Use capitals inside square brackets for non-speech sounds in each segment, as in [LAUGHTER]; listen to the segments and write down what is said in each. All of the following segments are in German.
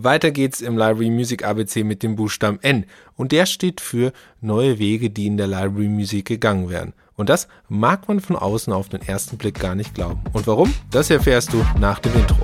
Weiter geht's im Library Music ABC mit dem Buchstaben N und der steht für neue Wege, die in der Library Music gegangen werden. Und das mag man von außen auf den ersten Blick gar nicht glauben. Und warum? Das erfährst du nach dem Intro.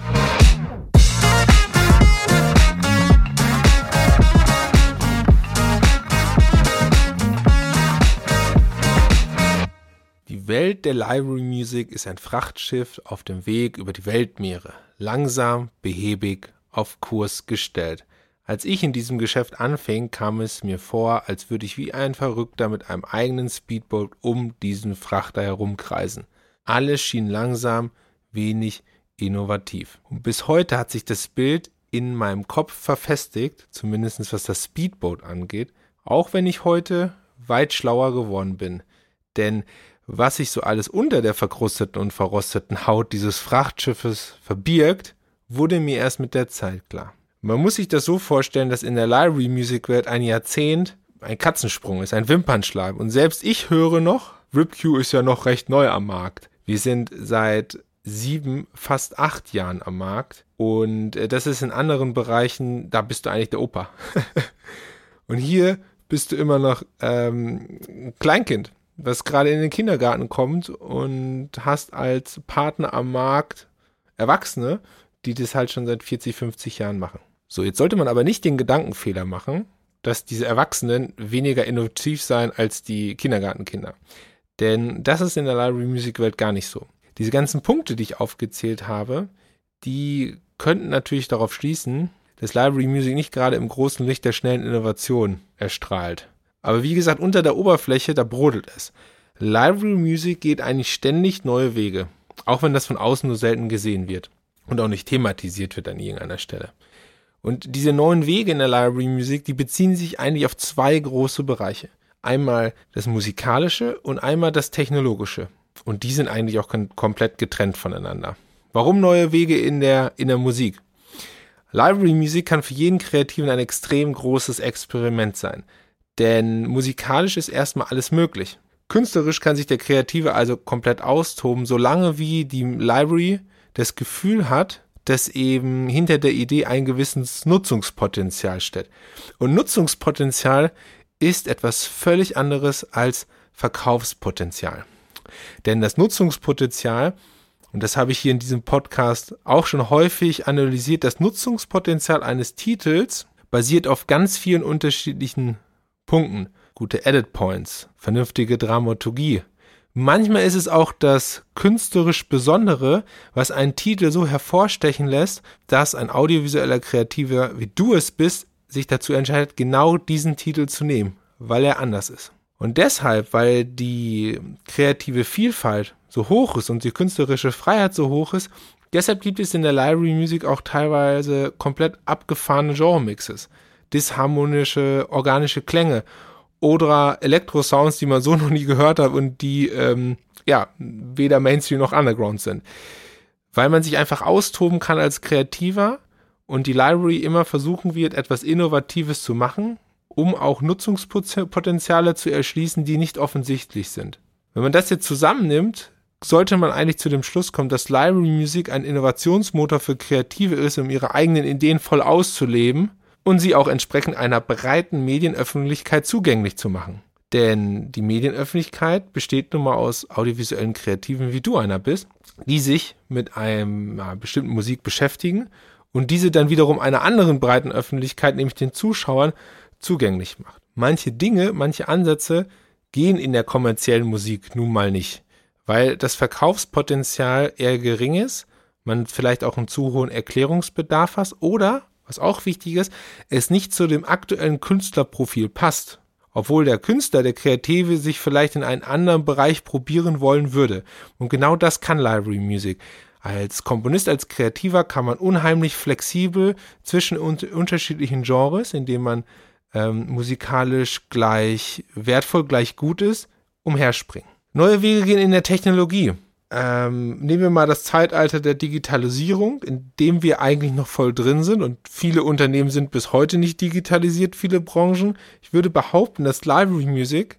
Die Welt der Library Music ist ein Frachtschiff auf dem Weg über die Weltmeere. Langsam, behäbig, auf Kurs gestellt. Als ich in diesem Geschäft anfing, kam es mir vor, als würde ich wie ein Verrückter mit einem eigenen Speedboat um diesen Frachter herumkreisen. Alles schien langsam, wenig innovativ. Und bis heute hat sich das Bild in meinem Kopf verfestigt, zumindest was das Speedboat angeht, auch wenn ich heute weit schlauer geworden bin. Denn was sich so alles unter der verkrusteten und verrosteten Haut dieses Frachtschiffes verbirgt, wurde mir erst mit der Zeit klar. Man muss sich das so vorstellen, dass in der Library Music Welt ein Jahrzehnt ein Katzensprung ist, ein Wimpernschlag. Und selbst ich höre noch, RipQ ist ja noch recht neu am Markt. Wir sind seit sieben, fast acht Jahren am Markt. Und äh, das ist in anderen Bereichen, da bist du eigentlich der Opa. [LAUGHS] und hier bist du immer noch ähm, Kleinkind, was gerade in den Kindergarten kommt und hast als Partner am Markt Erwachsene, die das halt schon seit 40, 50 Jahren machen. So, jetzt sollte man aber nicht den Gedankenfehler machen, dass diese Erwachsenen weniger innovativ sein als die Kindergartenkinder. Denn das ist in der Library Music Welt gar nicht so. Diese ganzen Punkte, die ich aufgezählt habe, die könnten natürlich darauf schließen, dass Library Music nicht gerade im großen Licht der schnellen Innovation erstrahlt. Aber wie gesagt, unter der Oberfläche, da brodelt es. Library Music geht eigentlich ständig neue Wege, auch wenn das von außen nur selten gesehen wird und auch nicht thematisiert wird an irgendeiner Stelle. Und diese neuen Wege in der Library Music, die beziehen sich eigentlich auf zwei große Bereiche. Einmal das musikalische und einmal das technologische. Und die sind eigentlich auch komplett getrennt voneinander. Warum neue Wege in der, in der Musik? Library Music kann für jeden Kreativen ein extrem großes Experiment sein. Denn musikalisch ist erstmal alles möglich. Künstlerisch kann sich der Kreative also komplett austoben, solange wie die Library das Gefühl hat, dass eben hinter der Idee ein gewisses Nutzungspotenzial steht. Und Nutzungspotenzial ist etwas völlig anderes als Verkaufspotenzial. Denn das Nutzungspotenzial, und das habe ich hier in diesem Podcast auch schon häufig analysiert, das Nutzungspotenzial eines Titels basiert auf ganz vielen unterschiedlichen Punkten. Gute Edit Points, vernünftige Dramaturgie, Manchmal ist es auch das künstlerisch Besondere, was einen Titel so hervorstechen lässt, dass ein audiovisueller Kreativer, wie du es bist, sich dazu entscheidet, genau diesen Titel zu nehmen, weil er anders ist. Und deshalb, weil die kreative Vielfalt so hoch ist und die künstlerische Freiheit so hoch ist, deshalb gibt es in der Library Music auch teilweise komplett abgefahrene Genre-Mixes, disharmonische, organische Klänge oder Elektro-Sounds, die man so [LAUGHS] noch nie gehört hat und die ähm, ja weder Mainstream noch Underground sind. Weil man sich einfach austoben kann als Kreativer und die Library immer versuchen wird, etwas Innovatives zu machen, um auch Nutzungspotenziale zu erschließen, die nicht offensichtlich sind. Wenn man das jetzt zusammennimmt, sollte man eigentlich zu dem Schluss kommen, dass Library Music ein Innovationsmotor für Kreative ist, um ihre eigenen Ideen voll auszuleben und sie auch entsprechend einer breiten Medienöffentlichkeit zugänglich zu machen. Denn die Medienöffentlichkeit besteht nun mal aus audiovisuellen Kreativen, wie du einer bist, die sich mit einer bestimmten Musik beschäftigen und diese dann wiederum einer anderen breiten Öffentlichkeit, nämlich den Zuschauern, zugänglich macht. Manche Dinge, manche Ansätze gehen in der kommerziellen Musik nun mal nicht, weil das Verkaufspotenzial eher gering ist, man vielleicht auch einen zu hohen Erklärungsbedarf hat oder was auch wichtig ist, es nicht zu dem aktuellen Künstlerprofil passt. Obwohl der Künstler, der Kreative, sich vielleicht in einen anderen Bereich probieren wollen würde. Und genau das kann Library Music. Als Komponist, als Kreativer kann man unheimlich flexibel zwischen un unterschiedlichen Genres, indem man ähm, musikalisch gleich wertvoll, gleich gut ist, umherspringen. Neue Wege gehen in der Technologie ähm, nehmen wir mal das Zeitalter der Digitalisierung, in dem wir eigentlich noch voll drin sind und viele Unternehmen sind bis heute nicht digitalisiert, viele Branchen. Ich würde behaupten, dass Library Music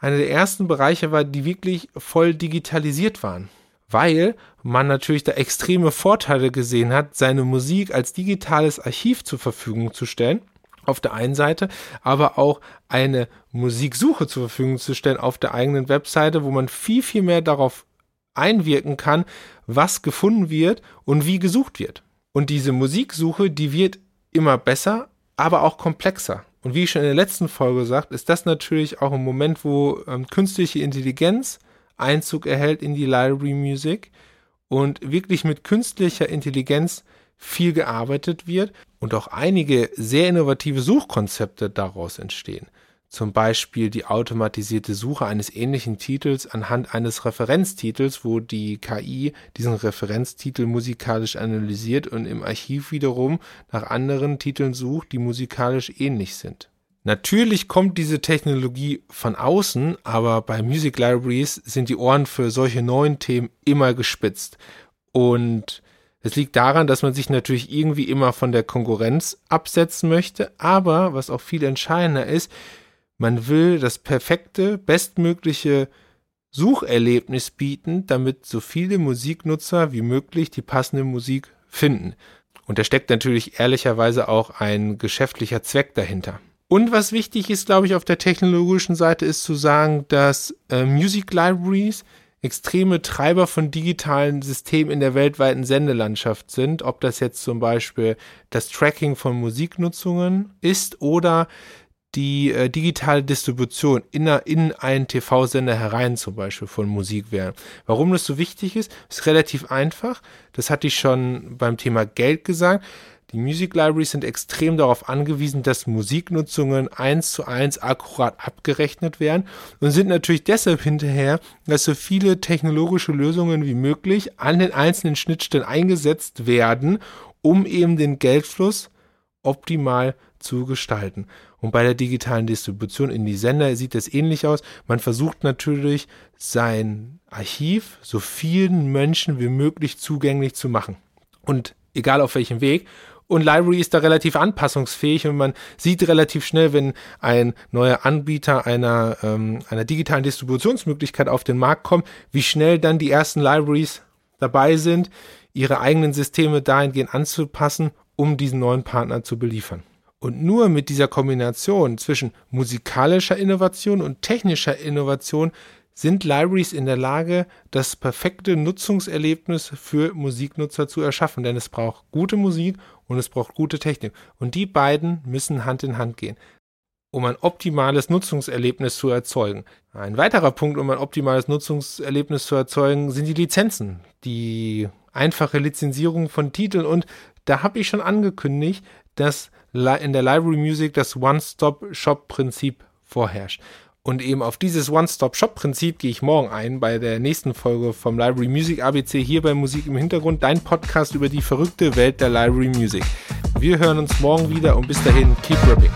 einer der ersten Bereiche war, die wirklich voll digitalisiert waren. weil man natürlich da extreme Vorteile gesehen hat, seine Musik als digitales Archiv zur Verfügung zu stellen auf der einen Seite, aber auch eine Musiksuche zur Verfügung zu stellen auf der eigenen Webseite, wo man viel, viel mehr darauf einwirken kann, was gefunden wird und wie gesucht wird. Und diese Musiksuche, die wird immer besser, aber auch komplexer. Und wie ich schon in der letzten Folge gesagt, ist das natürlich auch ein Moment, wo ähm, künstliche Intelligenz Einzug erhält in die Library Music und wirklich mit künstlicher Intelligenz viel gearbeitet wird und auch einige sehr innovative Suchkonzepte daraus entstehen. Zum Beispiel die automatisierte Suche eines ähnlichen Titels anhand eines Referenztitels, wo die KI diesen Referenztitel musikalisch analysiert und im Archiv wiederum nach anderen Titeln sucht, die musikalisch ähnlich sind. Natürlich kommt diese Technologie von außen, aber bei Music Libraries sind die Ohren für solche neuen Themen immer gespitzt. Und es liegt daran, dass man sich natürlich irgendwie immer von der Konkurrenz absetzen möchte, aber was auch viel entscheidender ist, man will das perfekte, bestmögliche Sucherlebnis bieten, damit so viele Musiknutzer wie möglich die passende Musik finden. Und da steckt natürlich ehrlicherweise auch ein geschäftlicher Zweck dahinter. Und was wichtig ist, glaube ich, auf der technologischen Seite ist zu sagen, dass äh, Music Libraries extreme Treiber von digitalen Systemen in der weltweiten Sendelandschaft sind, ob das jetzt zum Beispiel das Tracking von Musiknutzungen ist oder die äh, digitale Distribution in, in einen TV-Sender herein zum Beispiel von Musik wäre. Warum das so wichtig ist, ist relativ einfach. Das hatte ich schon beim Thema Geld gesagt. Die Music Libraries sind extrem darauf angewiesen, dass Musiknutzungen eins zu eins akkurat abgerechnet werden und sind natürlich deshalb hinterher, dass so viele technologische Lösungen wie möglich an den einzelnen Schnittstellen eingesetzt werden, um eben den Geldfluss optimal zu gestalten. Und bei der digitalen Distribution in die Sender sieht es ähnlich aus. Man versucht natürlich, sein Archiv so vielen Menschen wie möglich zugänglich zu machen. Und egal auf welchem Weg. Und Library ist da relativ anpassungsfähig und man sieht relativ schnell, wenn ein neuer Anbieter einer, ähm, einer digitalen Distributionsmöglichkeit auf den Markt kommt, wie schnell dann die ersten Libraries dabei sind, ihre eigenen Systeme dahingehend anzupassen, um diesen neuen Partner zu beliefern. Und nur mit dieser Kombination zwischen musikalischer Innovation und technischer Innovation sind Libraries in der Lage, das perfekte Nutzungserlebnis für Musiknutzer zu erschaffen, denn es braucht gute Musik und es braucht gute Technik. Und die beiden müssen Hand in Hand gehen, um ein optimales Nutzungserlebnis zu erzeugen. Ein weiterer Punkt, um ein optimales Nutzungserlebnis zu erzeugen, sind die Lizenzen, die einfache Lizenzierung von Titeln und da habe ich schon angekündigt, dass in der Library Music das One-Stop-Shop-Prinzip vorherrscht. Und eben auf dieses One-Stop-Shop-Prinzip gehe ich morgen ein bei der nächsten Folge vom Library Music ABC hier bei Musik im Hintergrund, dein Podcast über die verrückte Welt der Library Music. Wir hören uns morgen wieder und bis dahin, keep rapping.